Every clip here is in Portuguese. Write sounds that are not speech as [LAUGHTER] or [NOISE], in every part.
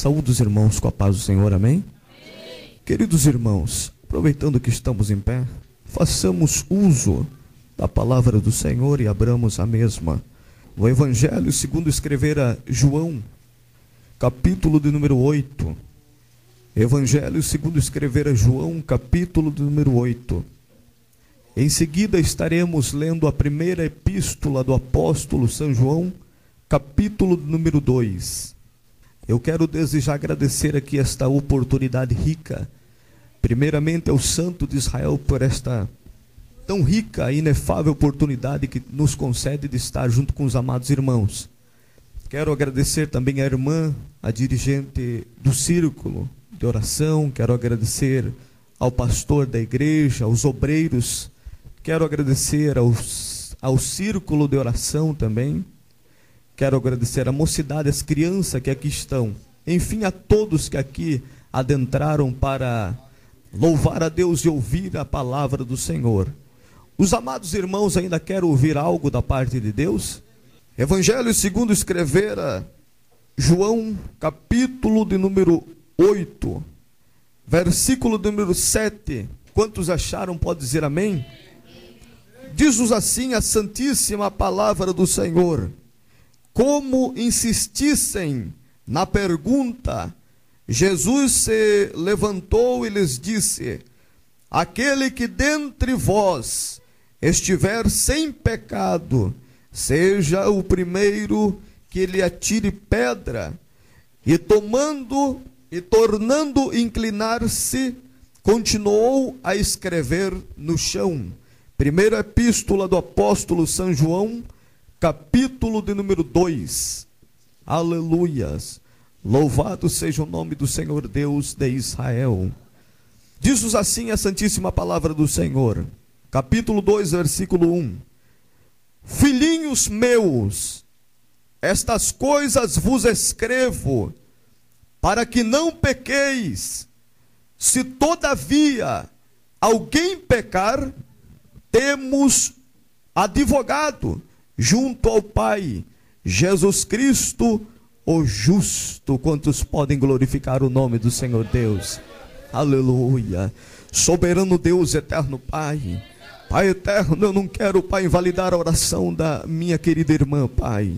Saúde os irmãos com a paz do Senhor, amém? amém? Queridos irmãos, aproveitando que estamos em pé, façamos uso da palavra do Senhor e abramos a mesma. O Evangelho segundo escrevera João, capítulo de número 8. Evangelho segundo escrevera João, capítulo de número 8. Em seguida estaremos lendo a primeira epístola do apóstolo São João, capítulo número 2. Eu quero desejar agradecer aqui esta oportunidade rica, primeiramente ao Santo de Israel por esta tão rica e inefável oportunidade que nos concede de estar junto com os amados irmãos. Quero agradecer também à irmã, a dirigente do círculo de oração, quero agradecer ao pastor da igreja, aos obreiros, quero agradecer aos, ao círculo de oração também Quero agradecer a mocidade, as crianças que aqui estão. Enfim, a todos que aqui adentraram para louvar a Deus e ouvir a palavra do Senhor. Os amados irmãos ainda querem ouvir algo da parte de Deus? Evangelho segundo escrevera João, capítulo de número 8, versículo de número 7. Quantos acharam, pode dizer amém? Diz-nos assim a santíssima palavra do Senhor como insistissem na pergunta, Jesus se levantou e lhes disse: Aquele que dentre vós estiver sem pecado, seja o primeiro que lhe atire pedra. E tomando e tornando inclinar-se, continuou a escrever no chão. Primeira epístola do apóstolo São João, capítulo de número 2. Aleluias. Louvado seja o nome do Senhor Deus de Israel. Diz-nos assim a santíssima palavra do Senhor. Capítulo 2, versículo 1. Filhinhos meus, estas coisas vos escrevo, para que não pequeis. Se todavia alguém pecar, temos advogado junto ao Pai, Jesus Cristo, o justo. Quantos podem glorificar o nome do Senhor Deus? Aleluia. Soberano Deus, eterno Pai. Pai eterno, eu não quero, Pai, invalidar a oração da minha querida irmã, Pai.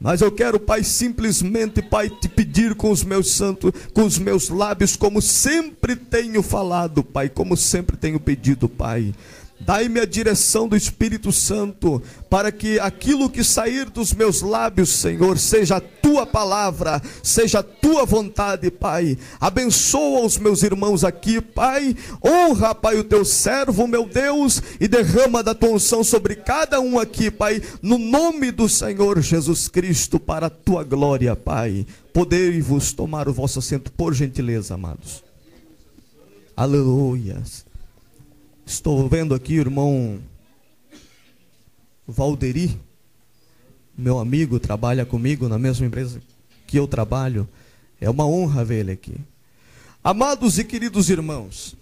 Mas eu quero, Pai, simplesmente, Pai, te pedir com os meus santos, com os meus lábios, como sempre tenho falado, Pai, como sempre tenho pedido, Pai. Dai-me a direção do Espírito Santo, para que aquilo que sair dos meus lábios, Senhor, seja a tua palavra, seja a tua vontade, Pai. Abençoa os meus irmãos aqui, Pai. Honra, Pai, o teu servo, meu Deus, e derrama da tua unção sobre cada um aqui, Pai, no nome do Senhor Jesus Cristo, para a tua glória, Pai. Podei-vos tomar o vosso assento, por gentileza, amados. Aleluias. Estou vendo aqui o irmão Valderi, meu amigo, trabalha comigo na mesma empresa que eu trabalho. É uma honra ver ele aqui. Amados e queridos irmãos,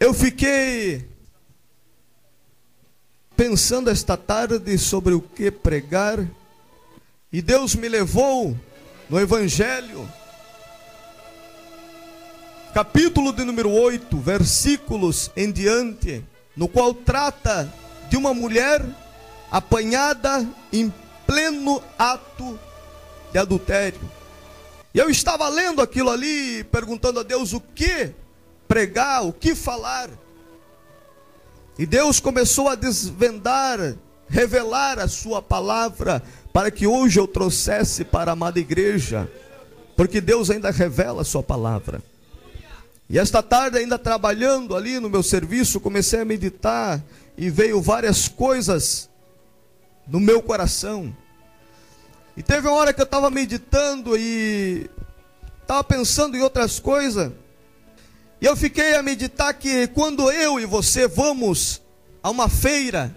eu fiquei pensando esta tarde sobre o que pregar, e Deus me levou no Evangelho capítulo de número 8, versículos em diante, no qual trata de uma mulher apanhada em pleno ato de adultério. E eu estava lendo aquilo ali, perguntando a Deus o que pregar, o que falar. E Deus começou a desvendar, revelar a sua palavra, para que hoje eu trouxesse para a amada igreja, porque Deus ainda revela a sua palavra. E esta tarde, ainda trabalhando ali no meu serviço, comecei a meditar e veio várias coisas no meu coração. E teve uma hora que eu estava meditando e estava pensando em outras coisas. E eu fiquei a meditar que quando eu e você vamos a uma feira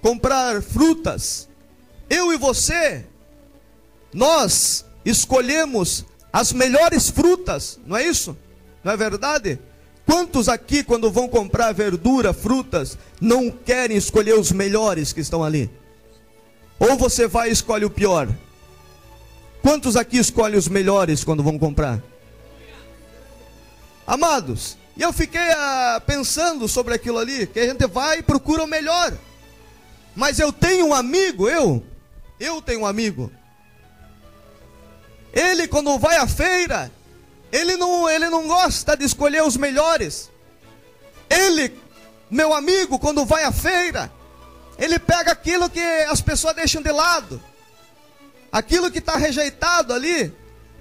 comprar frutas, eu e você, nós escolhemos as melhores frutas, não é isso? Não é verdade? Quantos aqui, quando vão comprar verdura, frutas, não querem escolher os melhores que estão ali? Ou você vai e escolhe o pior? Quantos aqui escolhem os melhores quando vão comprar? Amados, e eu fiquei ah, pensando sobre aquilo ali, que a gente vai e procura o melhor. Mas eu tenho um amigo, eu, eu tenho um amigo. Ele quando vai à feira, ele não, ele não gosta de escolher os melhores. Ele, meu amigo, quando vai à feira, ele pega aquilo que as pessoas deixam de lado. Aquilo que está rejeitado ali,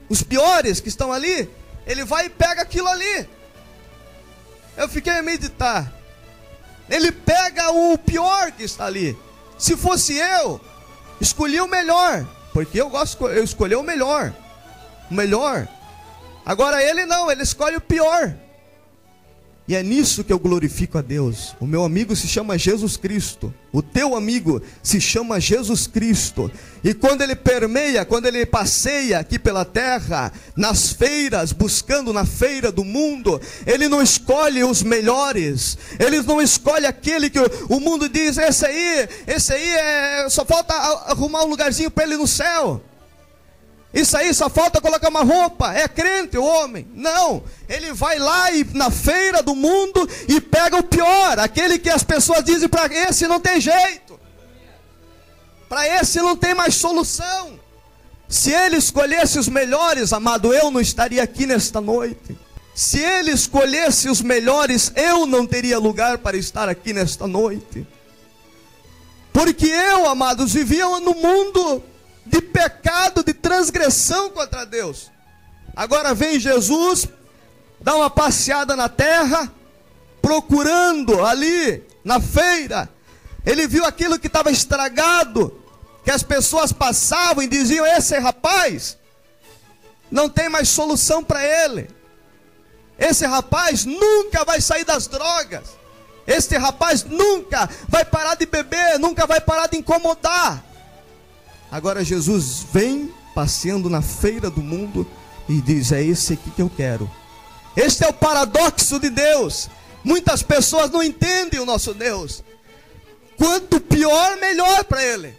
os piores que estão ali, ele vai e pega aquilo ali. Eu fiquei a meditar. Ele pega o pior que está ali. Se fosse eu, escolhi o melhor, porque eu gosto, eu escolhi o melhor, o melhor. Agora ele não, ele escolhe o pior. E é nisso que eu glorifico a Deus. O meu amigo se chama Jesus Cristo. O teu amigo se chama Jesus Cristo. E quando ele permeia, quando ele passeia aqui pela terra, nas feiras, buscando na feira do mundo, ele não escolhe os melhores. Ele não escolhe aquele que o mundo diz: esse aí, esse aí é, só falta arrumar um lugarzinho para ele no céu. Isso aí só falta colocar uma roupa. É crente o homem? Não. Ele vai lá e, na feira do mundo e pega o pior, aquele que as pessoas dizem para esse não tem jeito. Para esse não tem mais solução. Se ele escolhesse os melhores, amado, eu não estaria aqui nesta noite. Se ele escolhesse os melhores, eu não teria lugar para estar aqui nesta noite. Porque eu, amados, vivia no mundo de pecado, de transgressão contra Deus. Agora vem Jesus, dá uma passeada na terra, procurando ali na feira. Ele viu aquilo que estava estragado, que as pessoas passavam e diziam: Esse rapaz não tem mais solução para ele. Esse rapaz nunca vai sair das drogas. Este rapaz nunca vai parar de beber, nunca vai parar de incomodar. Agora Jesus vem passeando na feira do mundo e diz: É esse aqui que eu quero. Este é o paradoxo de Deus. Muitas pessoas não entendem o nosso Deus. Quanto pior, melhor para ele.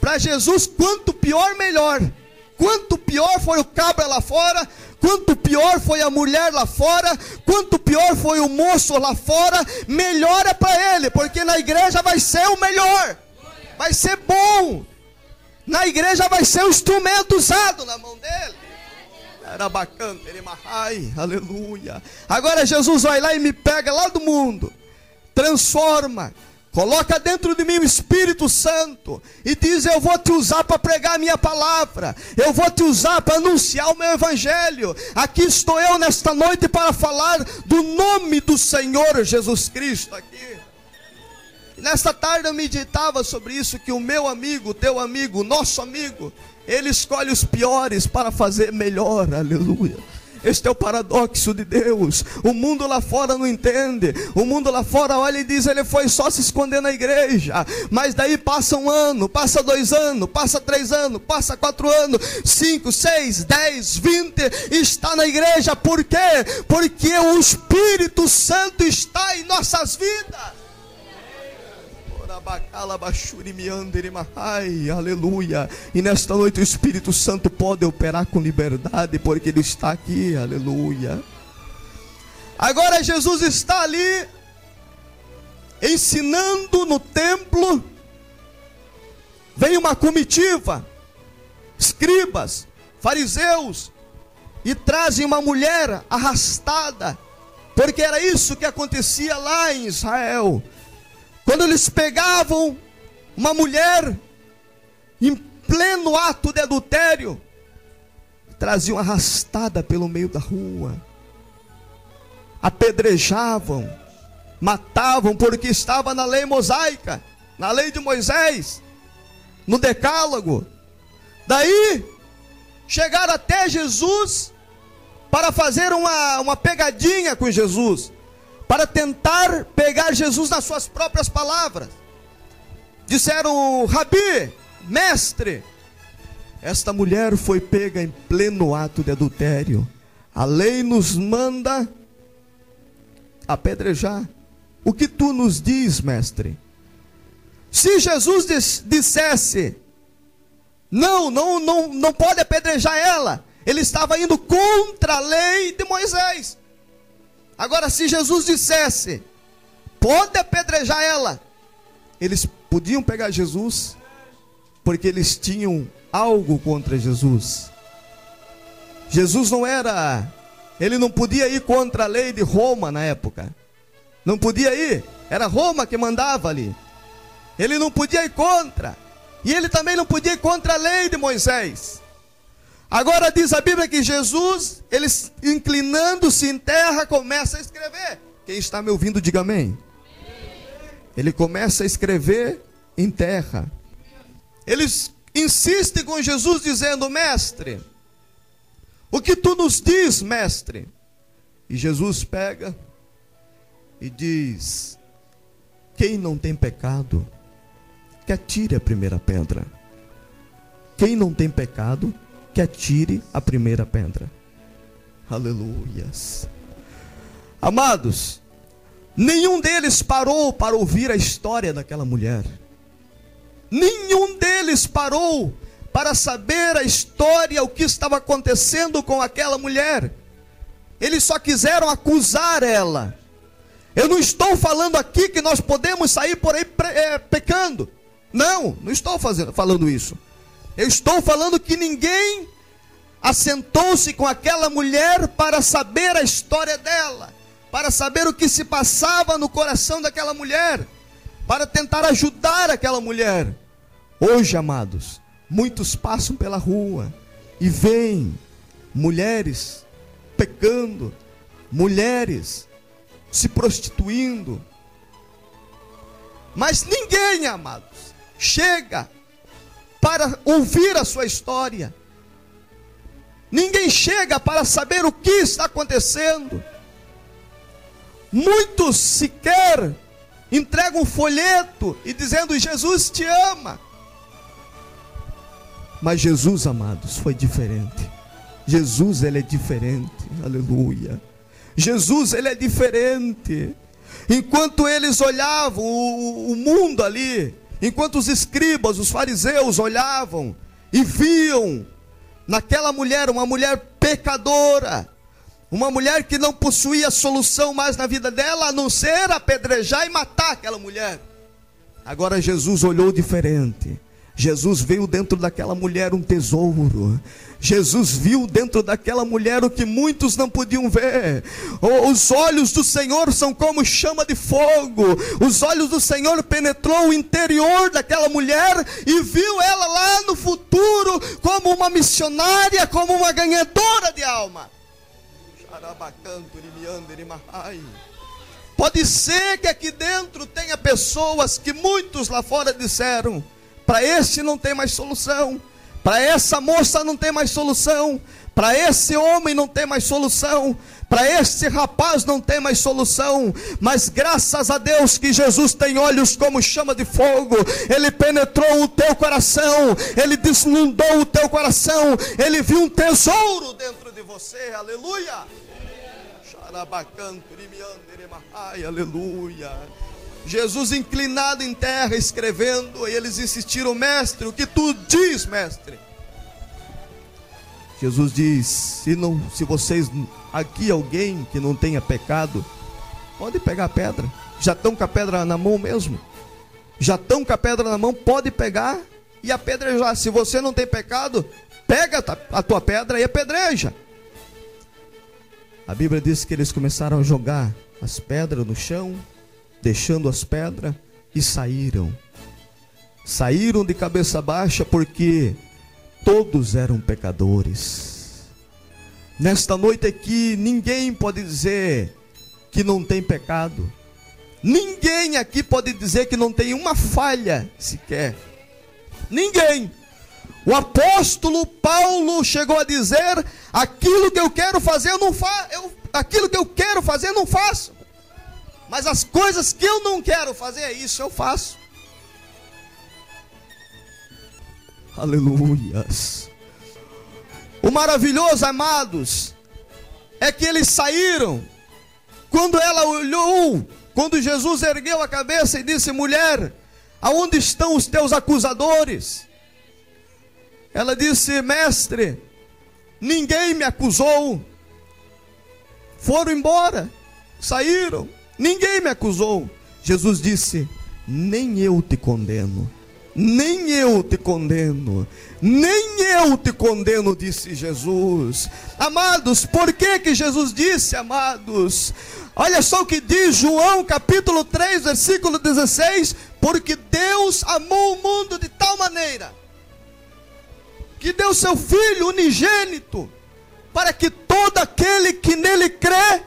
Para Jesus, quanto pior, melhor. Quanto pior foi o cabra lá fora, quanto pior foi a mulher lá fora, quanto pior foi o moço lá fora, melhor é para ele, porque na igreja vai ser o melhor, vai ser bom, na igreja vai ser o instrumento usado na mão dele. Era bacana, ai, aleluia. Agora Jesus vai lá e me pega lá do mundo, transforma, coloca dentro de mim o Espírito Santo e diz: Eu vou te usar para pregar a minha palavra, eu vou te usar para anunciar o meu evangelho. Aqui estou eu nesta noite para falar do nome do Senhor Jesus Cristo aqui. Nesta tarde eu meditava sobre isso que o meu amigo, teu amigo, nosso amigo, ele escolhe os piores para fazer melhor. Aleluia. Este é o paradoxo de Deus. O mundo lá fora não entende. O mundo lá fora olha e diz: ele foi só se esconder na igreja. Mas daí passa um ano, passa dois anos, passa três anos, passa quatro anos, cinco, seis, dez, vinte, está na igreja. Por quê? Porque o Espírito Santo está em nossas vidas. Aleluia. E nesta noite o Espírito Santo pode operar com liberdade, porque Ele está aqui, aleluia. Agora Jesus está ali, ensinando no templo. Vem uma comitiva, escribas, fariseus, e trazem uma mulher arrastada, porque era isso que acontecia lá em Israel. Quando eles pegavam uma mulher em pleno ato de adultério, traziam arrastada pelo meio da rua, apedrejavam, matavam, porque estava na lei mosaica, na lei de Moisés, no decálogo. Daí, chegaram até Jesus para fazer uma, uma pegadinha com Jesus para tentar pegar Jesus nas suas próprias palavras. Disseram, Rabi, mestre, esta mulher foi pega em pleno ato de adultério. A lei nos manda apedrejar. O que tu nos diz, mestre? Se Jesus dissesse, Não, não, não, não pode apedrejar ela. Ele estava indo contra a lei de Moisés. Agora, se Jesus dissesse, pode apedrejar ela, eles podiam pegar Jesus, porque eles tinham algo contra Jesus. Jesus não era, ele não podia ir contra a lei de Roma na época. Não podia ir, era Roma que mandava ali. Ele não podia ir contra. E ele também não podia ir contra a lei de Moisés. Agora diz a Bíblia que Jesus, ele inclinando-se em terra, começa a escrever. Quem está me ouvindo, diga amém. Ele começa a escrever em terra. Eles insistem com Jesus, dizendo: Mestre, o que tu nos diz, mestre? E Jesus pega e diz: Quem não tem pecado, que atire a primeira pedra. Quem não tem pecado, que atire a primeira pedra. Aleluias. Amados, nenhum deles parou para ouvir a história daquela mulher. Nenhum deles parou para saber a história, o que estava acontecendo com aquela mulher. Eles só quiseram acusar ela. Eu não estou falando aqui que nós podemos sair por aí é, pecando. Não, não estou fazendo, falando isso. Eu estou falando que ninguém assentou-se com aquela mulher para saber a história dela, para saber o que se passava no coração daquela mulher, para tentar ajudar aquela mulher. Hoje, amados, muitos passam pela rua e veem mulheres pecando, mulheres se prostituindo. Mas ninguém, amados, chega para ouvir a sua história. Ninguém chega para saber o que está acontecendo. Muitos sequer entregam um folheto e dizendo: Jesus te ama. Mas Jesus, amados, foi diferente. Jesus, ele é diferente. Aleluia. Jesus, ele é diferente. Enquanto eles olhavam o, o mundo ali, Enquanto os escribas, os fariseus olhavam e viam naquela mulher uma mulher pecadora, uma mulher que não possuía solução mais na vida dela a não ser apedrejar e matar aquela mulher. Agora Jesus olhou diferente. Jesus veio dentro daquela mulher um tesouro. Jesus viu dentro daquela mulher o que muitos não podiam ver. Os olhos do Senhor são como chama de fogo. Os olhos do Senhor penetrou o interior daquela mulher e viu ela lá no futuro como uma missionária, como uma ganhadora de alma. Pode ser que aqui dentro tenha pessoas que muitos lá fora disseram para esse não tem mais solução. Para essa moça não tem mais solução. Para esse homem não tem mais solução. Para esse rapaz não tem mais solução. Mas graças a Deus que Jesus tem olhos como chama de fogo. Ele penetrou o teu coração. Ele deslumbrou o teu coração. Ele viu um tesouro dentro de você. Aleluia. Aleluia. Jesus inclinado em terra, escrevendo, e eles insistiram, mestre, o que tu diz, mestre? Jesus diz: se não, se vocês aqui alguém que não tenha pecado, pode pegar a pedra. Já estão com a pedra na mão mesmo? Já estão com a pedra na mão, pode pegar e apedrejar. Se você não tem pecado, pega a tua pedra e apedreja. A Bíblia diz que eles começaram a jogar as pedras no chão, deixando as pedras, e saíram. Saíram de cabeça baixa porque todos eram pecadores. Nesta noite aqui, ninguém pode dizer que não tem pecado. Ninguém aqui pode dizer que não tem uma falha sequer. Ninguém. O apóstolo Paulo chegou a dizer: aquilo que eu quero fazer, eu não faço. Aquilo que eu quero fazer, eu não faço. Mas as coisas que eu não quero fazer, é isso eu faço. Aleluias. O maravilhoso, amados, é que eles saíram. Quando ela olhou, quando Jesus ergueu a cabeça e disse: Mulher, aonde estão os teus acusadores? Ela disse: Mestre, ninguém me acusou. Foram embora, saíram, ninguém me acusou. Jesus disse: Nem eu te condeno, nem eu te condeno, nem eu te condeno, disse Jesus. Amados, por que que Jesus disse, amados? Olha só o que diz João capítulo 3, versículo 16: Porque Deus amou o mundo de tal maneira que deu seu Filho unigênito, para que todo aquele que nele crê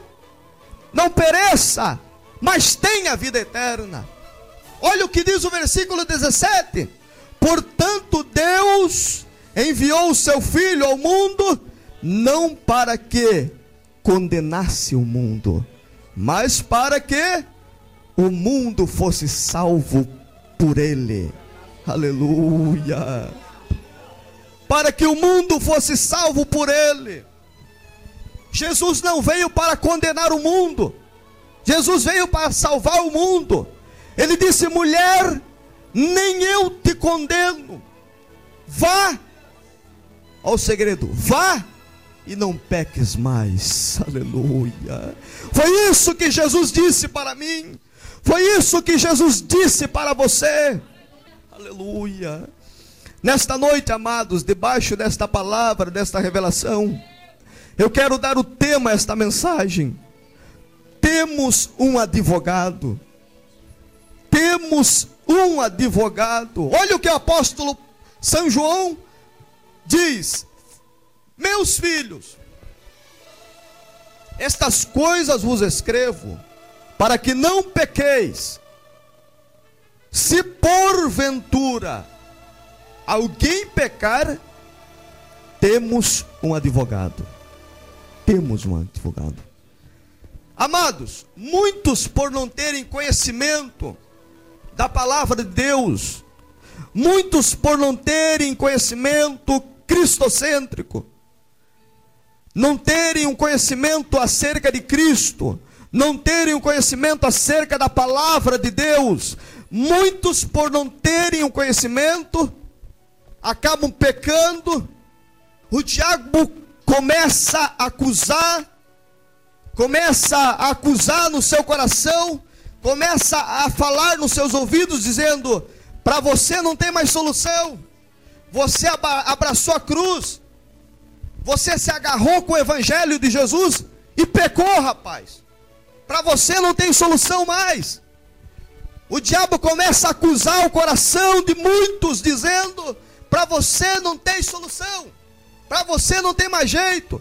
não pereça, mas tenha vida eterna. Olha o que diz o versículo 17: Portanto, Deus enviou o seu Filho ao mundo, não para que condenasse o mundo, mas para que o mundo fosse salvo por ele. Aleluia para que o mundo fosse salvo por ele. Jesus não veio para condenar o mundo, Jesus veio para salvar o mundo. Ele disse: mulher, nem eu te condeno, vá ao segredo, vá e não peques mais. [LAUGHS] Aleluia. Foi isso que Jesus disse para mim. Foi isso que Jesus disse para você. Aleluia. Nesta noite, amados, debaixo desta palavra, desta revelação, eu quero dar o tema a esta mensagem. Temos um advogado. Temos um advogado. Olha o que o apóstolo São João diz: Meus filhos, estas coisas vos escrevo, para que não pequeis. Se porventura alguém pecar, temos um advogado. Temos um advogado. Amados, muitos por não terem conhecimento da palavra de Deus, muitos por não terem conhecimento cristocêntrico, não terem um conhecimento acerca de Cristo, não terem um conhecimento acerca da palavra de Deus, muitos por não terem um conhecimento acabam pecando, o diabo começa a acusar, começa a acusar no seu coração, começa a falar nos seus ouvidos, dizendo: para você não tem mais solução, você abraçou a cruz, você se agarrou com o evangelho de Jesus e pecou, rapaz. Para você não tem solução mais. O diabo começa a acusar o coração de muitos, dizendo: para você não tem solução. Para você não tem mais jeito.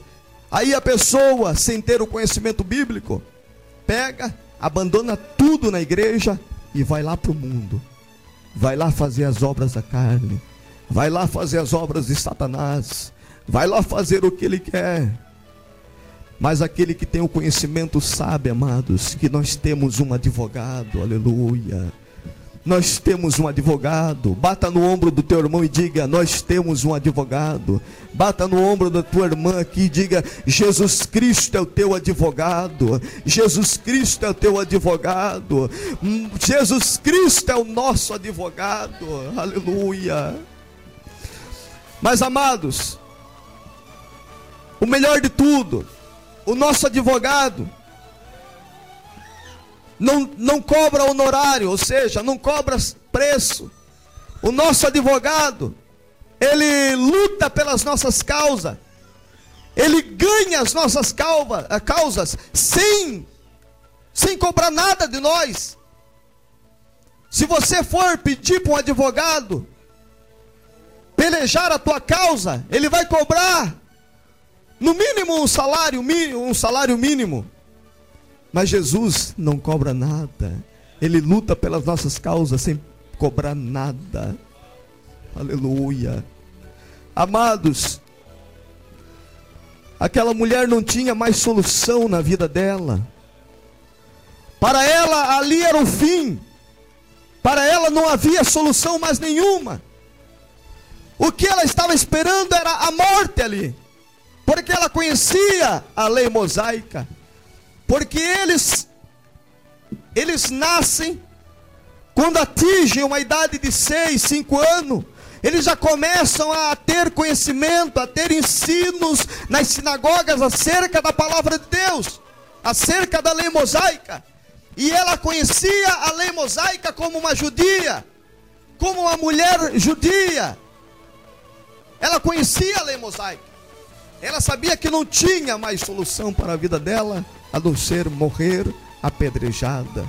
Aí a pessoa, sem ter o conhecimento bíblico, pega, abandona tudo na igreja e vai lá para o mundo. Vai lá fazer as obras da carne. Vai lá fazer as obras de Satanás. Vai lá fazer o que ele quer. Mas aquele que tem o conhecimento sabe, amados, que nós temos um advogado, aleluia nós temos um advogado. Bata no ombro do teu irmão e diga: Nós temos um advogado. Bata no ombro da tua irmã aqui e diga: Jesus Cristo é o teu advogado. Jesus Cristo é o teu advogado. Jesus Cristo é o nosso advogado. Aleluia. Mas amados, o melhor de tudo, o nosso advogado não, não cobra honorário, ou seja, não cobra preço. O nosso advogado, ele luta pelas nossas causas, ele ganha as nossas calva, eh, causas sem, sem cobrar nada de nós. Se você for pedir para um advogado pelejar a tua causa, ele vai cobrar no mínimo um salário um salário mínimo. Mas Jesus não cobra nada. Ele luta pelas nossas causas sem cobrar nada. Aleluia. Amados, aquela mulher não tinha mais solução na vida dela. Para ela, ali era o fim. Para ela não havia solução mais nenhuma. O que ela estava esperando era a morte ali. Porque ela conhecia a lei mosaica. Porque eles eles nascem quando atingem uma idade de 6, 5 anos, eles já começam a ter conhecimento, a ter ensinos nas sinagogas acerca da palavra de Deus, acerca da lei mosaica. E ela conhecia a lei mosaica como uma judia, como uma mulher judia. Ela conhecia a lei mosaica. Ela sabia que não tinha mais solução para a vida dela a não ser morrer apedrejada.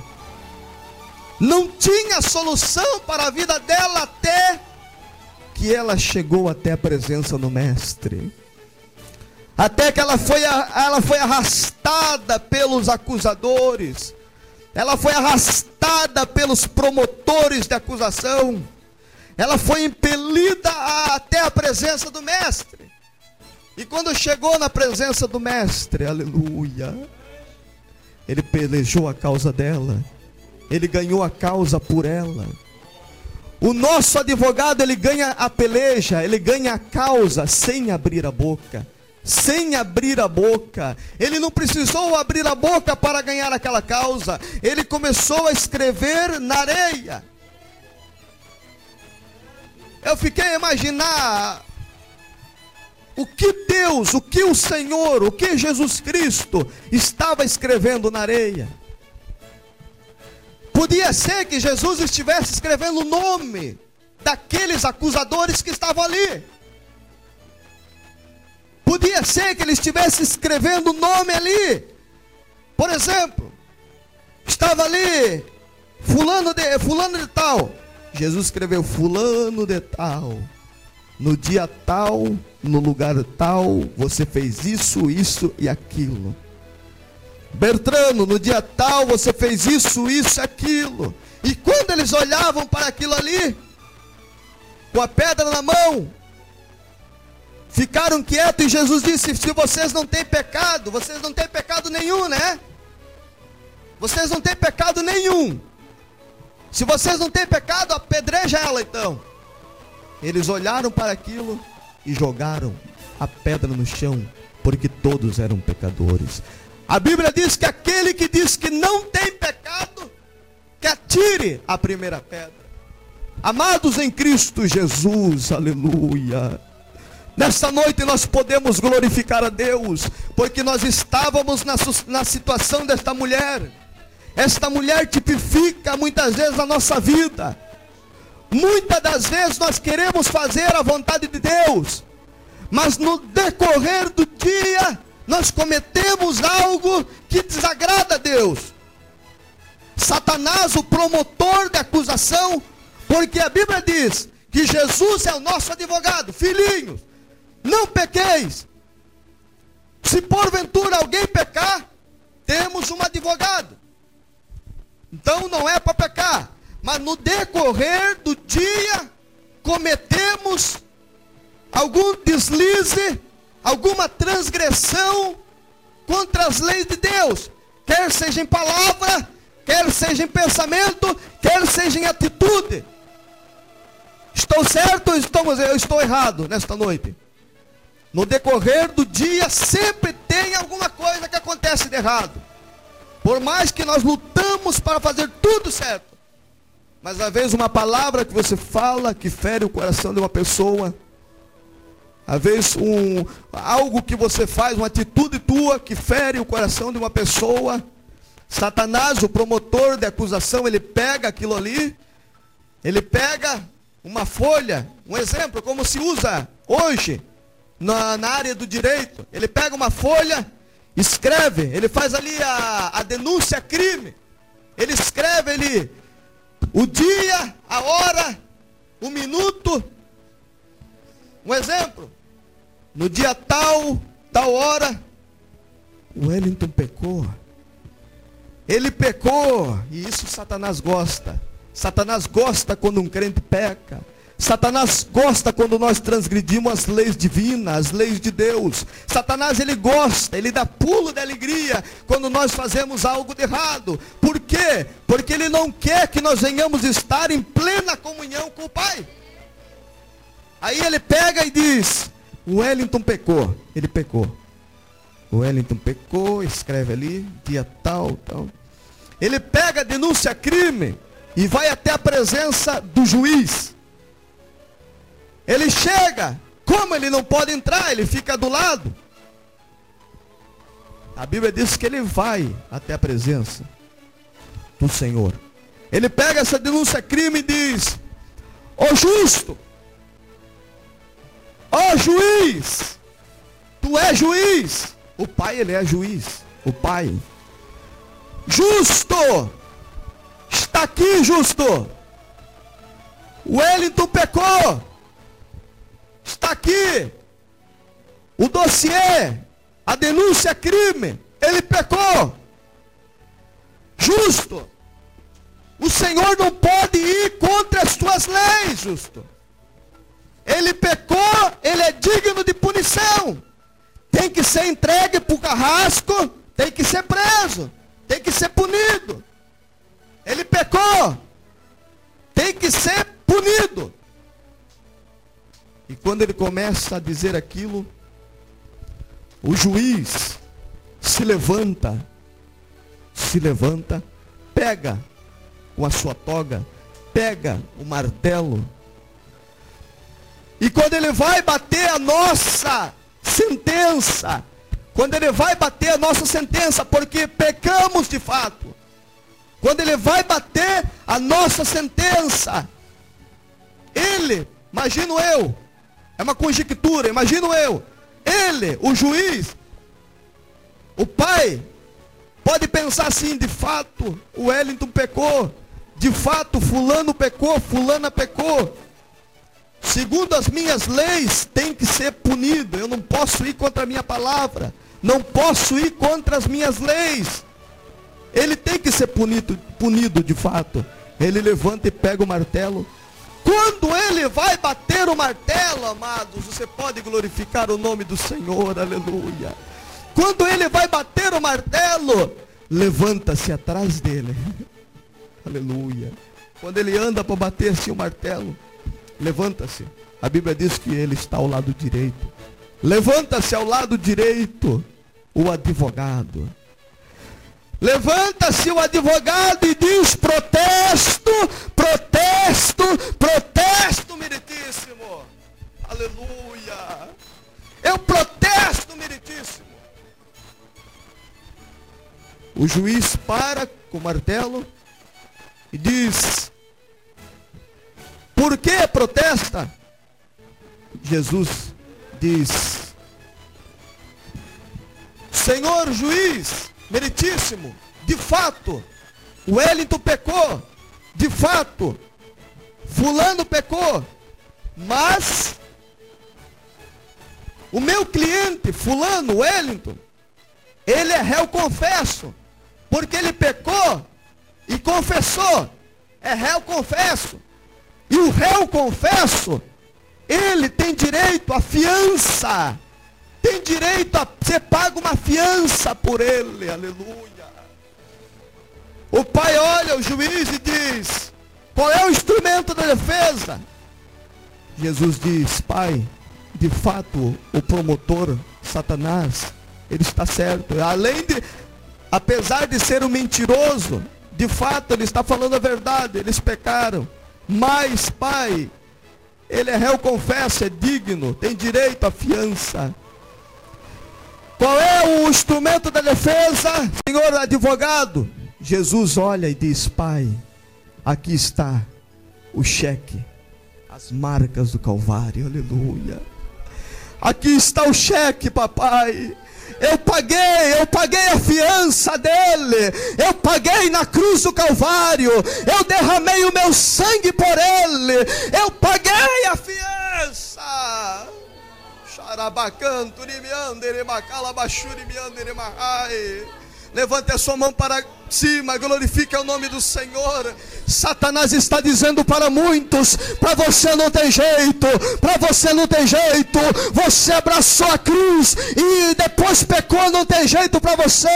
Não tinha solução para a vida dela até que ela chegou até a presença do mestre. Até que ela foi, ela foi arrastada pelos acusadores. Ela foi arrastada pelos promotores de acusação. Ela foi impelida até a presença do mestre. E quando chegou na presença do mestre, aleluia, ele pelejou a causa dela. Ele ganhou a causa por ela. O nosso advogado, ele ganha a peleja, ele ganha a causa sem abrir a boca. Sem abrir a boca. Ele não precisou abrir a boca para ganhar aquela causa. Ele começou a escrever na areia. Eu fiquei a imaginar o que Deus, o que o Senhor, o que Jesus Cristo estava escrevendo na areia. Podia ser que Jesus estivesse escrevendo o nome daqueles acusadores que estavam ali. Podia ser que ele estivesse escrevendo o nome ali. Por exemplo, estava ali fulano de fulano de tal. Jesus escreveu fulano de tal. No dia tal, no lugar tal, você fez isso, isso e aquilo. Bertrano, no dia tal você fez isso, isso, aquilo. E quando eles olhavam para aquilo ali, com a pedra na mão, ficaram quietos e Jesus disse: Se vocês não têm pecado, vocês não têm pecado nenhum, né? Vocês não têm pecado nenhum. Se vocês não têm pecado, apedreja ela então. Eles olharam para aquilo e jogaram a pedra no chão, porque todos eram pecadores. A Bíblia diz que aquele que diz que não tem pecado, que atire a primeira pedra. Amados em Cristo Jesus, aleluia. Nesta noite nós podemos glorificar a Deus, porque nós estávamos na, na situação desta mulher. Esta mulher tipifica muitas vezes a nossa vida. Muitas das vezes nós queremos fazer a vontade de Deus, mas no decorrer do dia nós cometemos algo que desagrada a Deus. Satanás, o promotor da acusação, porque a Bíblia diz que Jesus é o nosso advogado. Filhinhos, não pequeis. Se porventura alguém pecar, temos um advogado. Então não é para pecar, mas no decorrer do dia cometemos algum deslize alguma transgressão contra as leis de Deus, quer seja em palavra, quer seja em pensamento, quer seja em atitude. Estou certo ou estou, eu estou errado nesta noite? No decorrer do dia sempre tem alguma coisa que acontece de errado. Por mais que nós lutamos para fazer tudo certo. Mas às vezes uma palavra que você fala que fere o coração de uma pessoa, às vezes um, algo que você faz, uma atitude tua que fere o coração de uma pessoa. Satanás, o promotor de acusação, ele pega aquilo ali, ele pega uma folha, um exemplo, como se usa hoje na, na área do direito. Ele pega uma folha, escreve, ele faz ali a, a denúncia crime. Ele escreve ele o dia, a hora, o minuto. Um exemplo. No dia tal, tal hora, Wellington pecou. Ele pecou, e isso Satanás gosta. Satanás gosta quando um crente peca. Satanás gosta quando nós transgredimos as leis divinas, as leis de Deus. Satanás ele gosta, ele dá pulo de alegria quando nós fazemos algo de errado. Por quê? Porque ele não quer que nós venhamos estar em plena comunhão com o Pai. Aí ele pega e diz: o Wellington pecou. Ele pecou. O Wellington pecou, escreve ali, dia tal, tal. Ele pega a denúncia crime e vai até a presença do juiz. Ele chega, como ele não pode entrar, ele fica do lado. A Bíblia diz que ele vai até a presença do Senhor. Ele pega essa denúncia crime e diz: Ó justo, ó juiz, tu és juiz. O pai, ele é juiz. O pai. Justo, está aqui, justo. O Wellington pecou. Está aqui. O dossiê, a denúncia crime, ele pecou. Justo. O Senhor não pode ir contra as tuas leis, justo. Ele pecou, ele é digno de punição. Tem que ser entregue para o carrasco, tem que ser preso, tem que ser punido. Ele pecou, tem que ser quando ele começa a dizer aquilo, o juiz se levanta, se levanta, pega com a sua toga, pega o martelo. E quando ele vai bater a nossa sentença, quando ele vai bater a nossa sentença, porque pecamos de fato, quando ele vai bater a nossa sentença, ele, imagino eu, é uma conjectura, imagino eu, ele, o juiz, o pai, pode pensar assim, de fato, o Wellington pecou, de fato, fulano pecou, fulana pecou. Segundo as minhas leis, tem que ser punido. Eu não posso ir contra a minha palavra. Não posso ir contra as minhas leis. Ele tem que ser punido, punido de fato. Ele levanta e pega o martelo. Quando ele vai bater o martelo, amados, você pode glorificar o nome do Senhor, aleluia. Quando ele vai bater o martelo, levanta-se atrás dele. [LAUGHS] Aleluia. Quando ele anda para bater assim o martelo, levanta-se. A Bíblia diz que ele está ao lado direito. Levanta-se ao lado direito o advogado. Levanta-se o advogado e diz: protesto, protesto, protesto, meritíssimo. Aleluia. Eu protesto, meritíssimo. O juiz para com o martelo e diz: Por que protesta? Jesus diz: Senhor juiz, meritíssimo, de fato, o Wellington pecou, de fato, Fulano pecou, mas o meu cliente, Fulano, Wellington, ele é réu confesso, porque ele pecou e confessou. É réu confesso. E o réu confesso, ele tem direito à fiança. Tem direito a ser pago uma fiança por ele. Aleluia. O pai olha o juiz e diz: Qual é o instrumento da defesa? Jesus diz: Pai, de fato, o promotor, Satanás, ele está certo. Além de, apesar de ser um mentiroso, de fato, ele está falando a verdade, eles pecaram. Mas, Pai, ele é réu, confessa, é digno, tem direito à fiança. Qual é o instrumento da defesa, senhor advogado? Jesus olha e diz: Pai, aqui está o cheque, as marcas do Calvário, aleluia. Aqui está o cheque, papai. Eu paguei, eu paguei a fiança dele. Eu paguei na cruz do Calvário. Eu derramei o meu sangue por ele. Eu paguei a fiança. Xarabacanto, nimiandere, Levante a sua mão para cima, glorifique o nome do Senhor. Satanás está dizendo para muitos: para você não tem jeito, para você não tem jeito. Você abraçou a cruz e depois pecou, não tem jeito para você.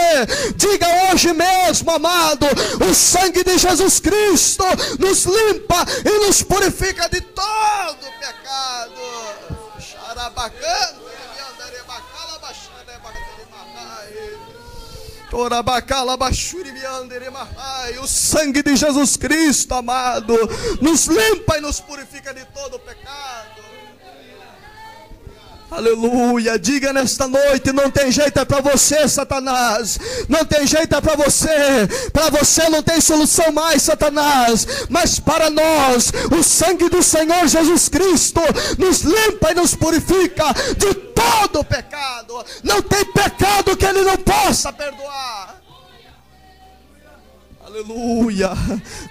Diga hoje mesmo, amado: o sangue de Jesus Cristo nos limpa e nos purifica de todo pecado. Xarabacana. O sangue de Jesus Cristo, amado, nos limpa e nos purifica de todo pecado. Aleluia. Diga nesta noite: não tem jeito é para você, Satanás. Não tem jeito é para você. Para você não tem solução mais, Satanás. Mas para nós, o sangue do Senhor Jesus Cristo nos limpa e nos purifica de todo pecado. Não tem pecado que Ele não possa perdoar. Aleluia.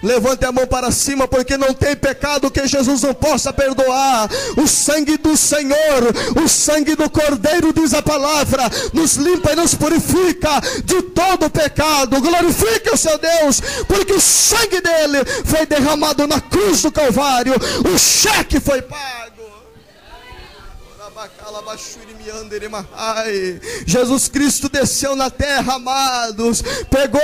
Levante a mão para cima, porque não tem pecado que Jesus não possa perdoar. O sangue do Senhor, o sangue do Cordeiro, diz a palavra, nos limpa e nos purifica de todo pecado. Glorifique o seu Deus, porque o sangue dele foi derramado na cruz do Calvário. O cheque foi pago. Jesus Cristo desceu na terra, amados, pegou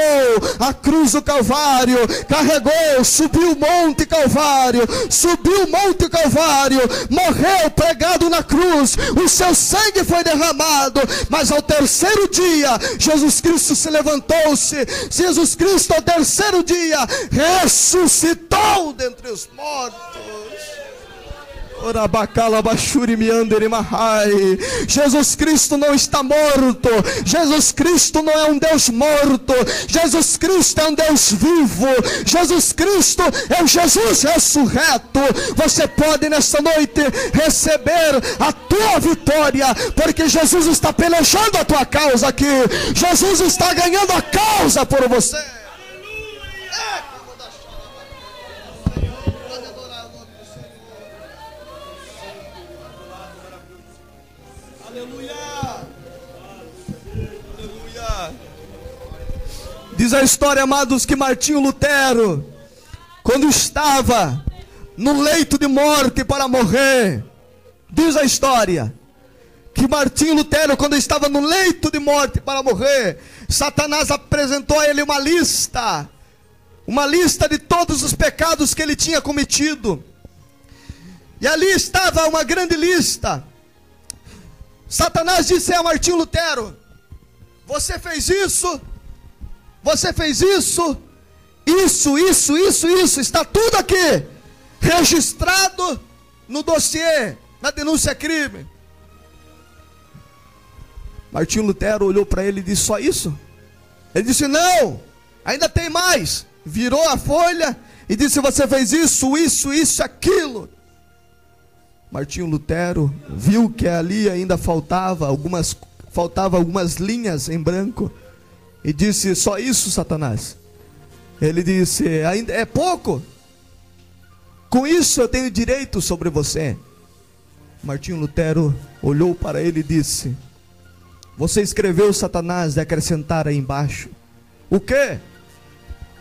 a cruz do Calvário, carregou, subiu o Monte Calvário, subiu o Monte Calvário, morreu pregado na cruz, o seu sangue foi derramado, mas ao terceiro dia, Jesus Cristo se levantou-se, Jesus Cristo ao terceiro dia ressuscitou dentre os mortos. Jesus Cristo não está morto. Jesus Cristo não é um Deus morto. Jesus Cristo é um Deus vivo. Jesus Cristo é o Jesus ressurreto. Você pode nessa noite receber a tua vitória, porque Jesus está pelejando a tua causa aqui. Jesus está ganhando a causa por você. Diz a história, amados, que Martinho Lutero, quando estava no leito de morte para morrer, diz a história, que Martinho Lutero, quando estava no leito de morte para morrer, Satanás apresentou a ele uma lista, uma lista de todos os pecados que ele tinha cometido. E ali estava uma grande lista. Satanás disse a Martinho Lutero: Você fez isso, você fez isso, isso, isso, isso, isso, está tudo aqui, registrado no dossiê, na denúncia crime. Martinho Lutero olhou para ele e disse: Só isso? Ele disse: Não, ainda tem mais. Virou a folha e disse: Você fez isso, isso, isso, aquilo. Martinho Lutero viu que ali ainda faltava algumas, faltava algumas linhas em branco e disse: Só isso, Satanás? Ele disse: Ainda é pouco. Com isso eu tenho direito sobre você. Martinho Lutero olhou para ele e disse: Você escreveu Satanás de acrescentar aí embaixo. O que?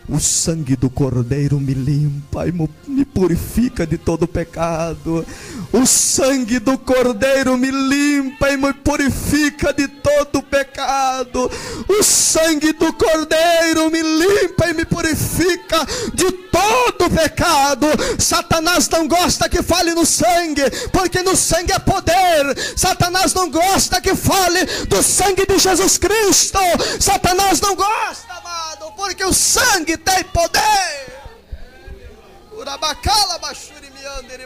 O sangue do Cordeiro me limpa e me purifica de todo pecado. O sangue do Cordeiro me limpa e me purifica de todo pecado. O sangue do Cordeiro me limpa e me purifica de todo pecado. Satanás não gosta que fale no sangue, porque no sangue é poder. Satanás não gosta que fale do sangue de Jesus Cristo. Satanás não gosta, porque o sangue tem poder. Urabacala bashuri miandere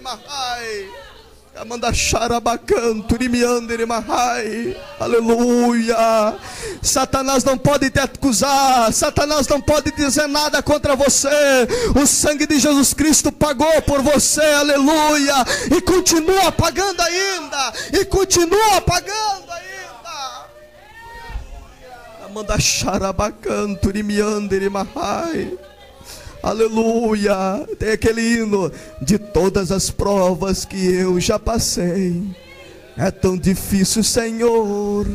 mahai. Aleluia. Satanás não pode te acusar. Satanás não pode dizer nada contra você. O sangue de Jesus Cristo pagou por você. Aleluia. E continua pagando ainda. E continua pagando. Amanda xarabacanto, rimiandere mahai. Aleluia. Tem aquele hino de todas as provas que eu já passei. É tão difícil, Senhor,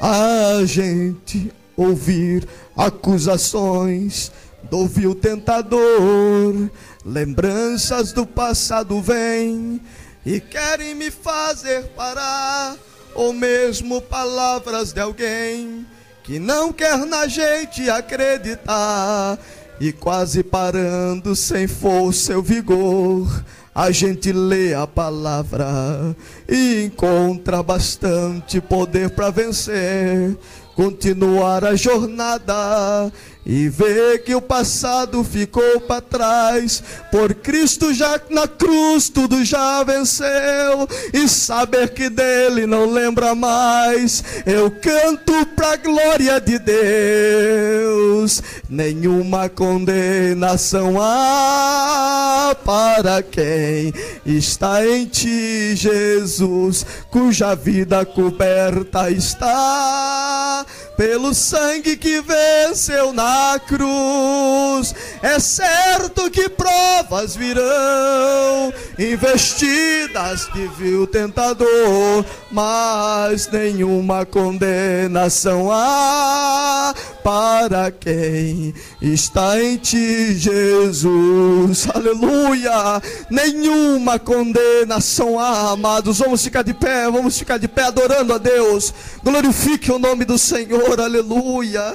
a gente ouvir acusações do vil tentador. Lembranças do passado vêm e querem me fazer parar, ou mesmo palavras de alguém que não quer na gente acreditar. E quase parando sem força ou vigor, a gente lê a palavra e encontra bastante poder para vencer, continuar a jornada e ver que o passado ficou para trás. Por Cristo já na cruz tudo já venceu e saber que dele não lembra mais. Eu canto pra glória de Deus. Nenhuma condenação há para quem está em ti, Jesus, cuja vida coberta está pelo sangue que venceu na cruz. É certo que provas virão, investidas de vil tentador, mas nenhuma condenação há para quem está em ti, Jesus. Aleluia! Nenhuma condenação há, amados. Vamos ficar de pé, vamos ficar de pé adorando a Deus. Glorifique o nome do Senhor, aleluia.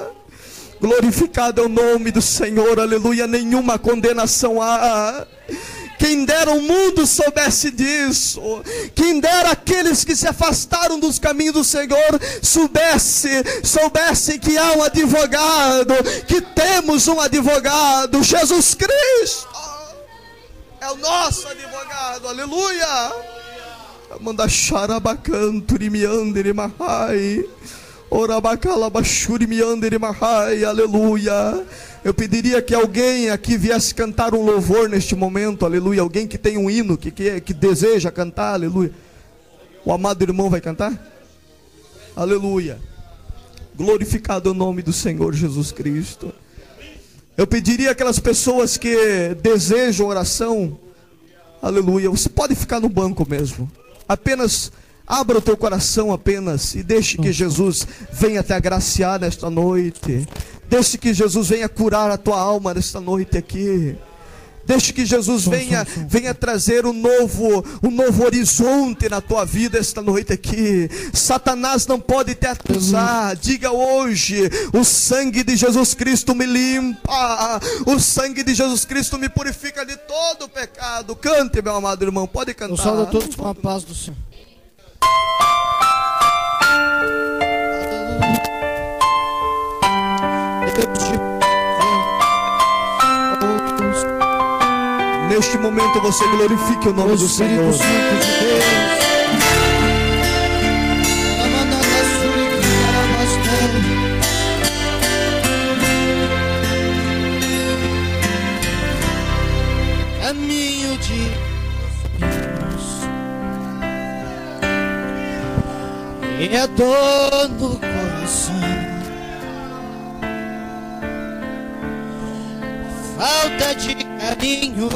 Glorificado é o nome do Senhor, aleluia. Nenhuma condenação há. Quem dera o mundo soubesse disso. Quem dera aqueles que se afastaram dos caminhos do Senhor soubesse, soubessem que há um advogado, que temos um advogado, Jesus Cristo. É o nosso advogado, aleluia. Manda xarabacanturi miandere mahai. Aleluia. Eu pediria que alguém aqui viesse cantar um louvor neste momento, aleluia. Alguém que tem um hino, que, que, que deseja cantar, aleluia. O amado irmão vai cantar? Aleluia. Glorificado é o nome do Senhor Jesus Cristo. Eu pediria aquelas pessoas que desejam oração, aleluia. Você pode ficar no banco mesmo. Apenas abra o teu coração apenas e deixe que Jesus venha te agraciar nesta noite. Deixe que Jesus venha curar a tua alma nesta noite aqui. Deixe que Jesus venha, venha trazer um novo, um novo horizonte na tua vida esta noite aqui. Satanás não pode te acusar. Diga hoje: o sangue de Jesus Cristo me limpa. O sangue de Jesus Cristo me purifica de todo o pecado. Cante, meu amado irmão. Pode cantar. Eu saúdo a todos com a paz do Senhor. Neste momento você glorifique o nome do Senhor. Caminho dor no coração. Falta de carinho.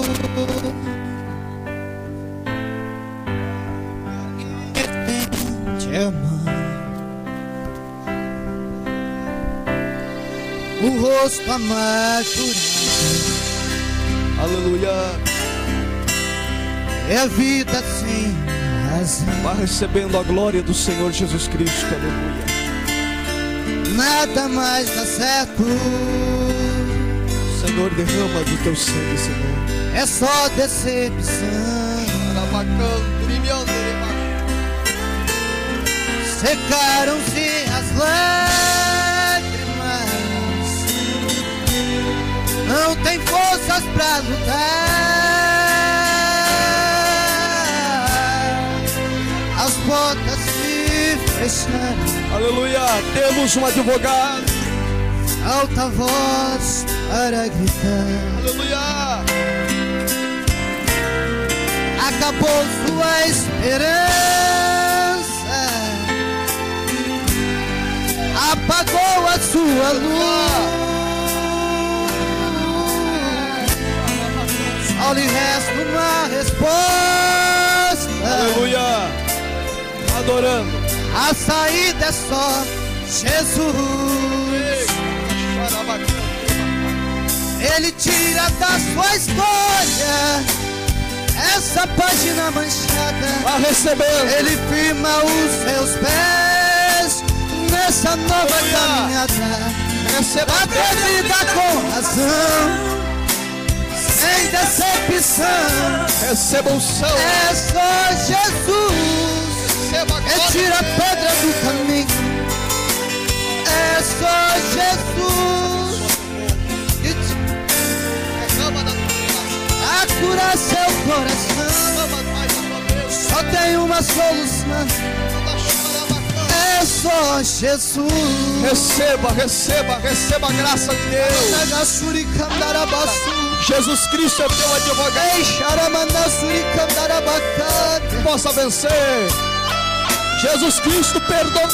Te amar. O rosto amargurado. Aleluia. É a vida sem. Vá recebendo a glória do Senhor Jesus Cristo. Aleluia. Nada mais dá certo. Senhor, derrama do teu sangue, Senhor. É só decepção. Secaram-se as lágrimas. Não tem forças pra lutar. Portas se fecharam. Aleluia. Temos um advogado. Alta voz para gritar. Aleluia. Acabou sua esperança. Apagou a sua luz. Só lhe resta uma resposta. Aleluia. Adorando. A saída é só Jesus. Ele tira da sua história essa página manchada. Vá recebendo. Ele firma os seus pés nessa nova caminhada. Receba vida com razão, sem decepção. Receba o céu. É só Jesus. Receba agora. É tira a pedra do caminho. É só Jesus. Acura A seu coração. Só tem uma solução. É só Jesus. Receba, receba, receba a graça de Deus. Jesus Cristo é teu advogado. Possa vencer. Jesus Cristo perdoa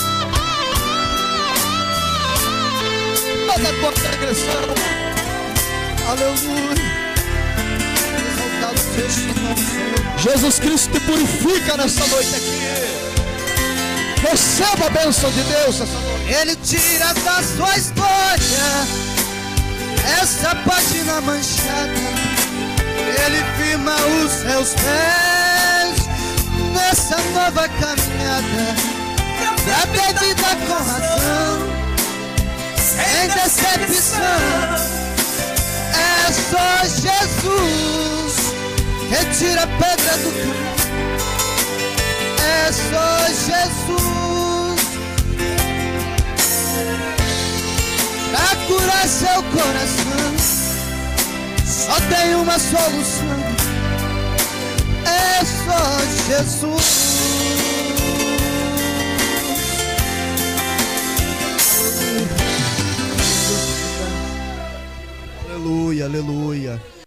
toda a tua transgressão. Aleluia. Jesus Cristo te purifica nessa noite aqui. Receba a bênção de Deus essa noite. Ele tira da sua história essa página manchada. Ele firma os seus pés nessa nova caminhada. Pra ter com razão, sem decepção. É só Jesus que tira a pedra do caminho. É só Jesus pra curar seu coração. Só tem uma solução. Só Jesus. Aleluia, aleluia.